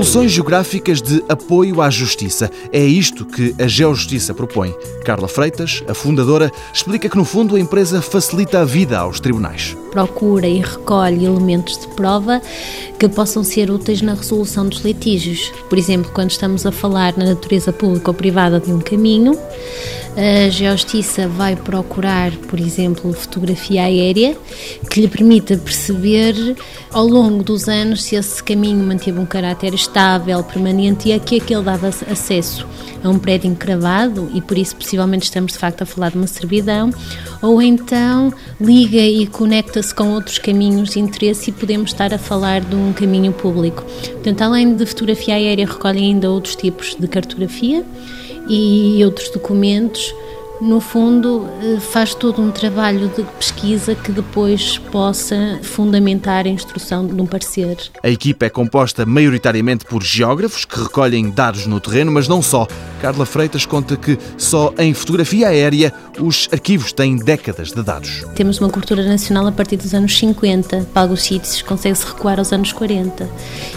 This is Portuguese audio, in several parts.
Soluções geográficas de apoio à justiça. É isto que a Geojustiça propõe. Carla Freitas, a fundadora, explica que, no fundo, a empresa facilita a vida aos tribunais. Procura e recolhe elementos de prova que possam ser úteis na resolução dos litígios. Por exemplo, quando estamos a falar na natureza pública ou privada de um caminho, a Geojustiça vai procurar, por exemplo, fotografia aérea que lhe permita perceber ao longo dos anos se esse caminho manteve um caráter estável, permanente e a que aquele dava acesso a um prédio encravado e por isso possivelmente estamos de facto a falar de uma servidão, ou então liga e conecta-se com outros caminhos de interesse e podemos estar a falar de um caminho público. Portanto, além de fotografia aérea, recolhe ainda outros tipos de cartografia e outros documentos much no fundo, eh, faz todo um trabalho de pesquisa que depois possa fundamentar a instrução de um parecer. A equipa é composta maioritariamente por geógrafos que recolhem dados no terreno, mas não só. Carla Freitas conta que só em fotografia aérea os arquivos têm décadas de dados. Temos uma cultura nacional a partir dos anos 50, para alguns sítios consegue-se recuar aos anos 40.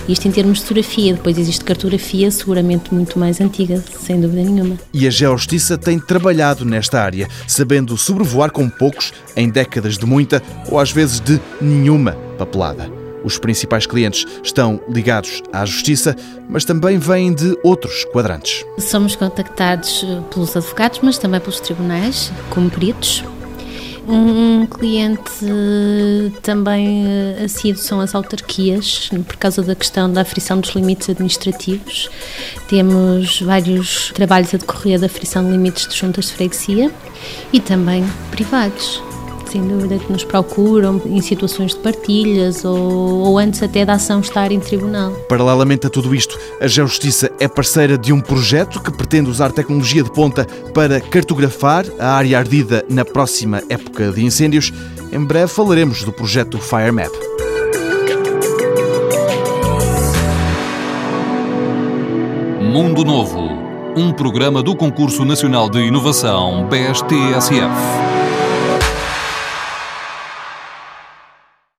Isto em termos de fotografia, depois existe cartografia seguramente muito mais antiga, sem dúvida nenhuma. E a Geojustiça tem trabalhado nesta área, sabendo sobrevoar com poucos em décadas de muita ou às vezes de nenhuma papelada. Os principais clientes estão ligados à justiça, mas também vêm de outros quadrantes. Somos contactados eh, pelos advogados, mas também pelos tribunais, como peritos, um cliente também eh, assíduo são as autarquias, por causa da questão da aferição dos limites administrativos. Temos vários trabalhos a decorrer da aferição de limites de juntas de freguesia e também privados sem dúvida, que nos procuram em situações de partilhas ou, ou, antes até da ação estar em tribunal. Paralelamente a tudo isto, a Geojustiça é parceira de um projeto que pretende usar tecnologia de ponta para cartografar a área ardida na próxima época de incêndios. Em breve falaremos do projeto FireMap. Mundo Novo, um programa do Concurso Nacional de Inovação BSTSF.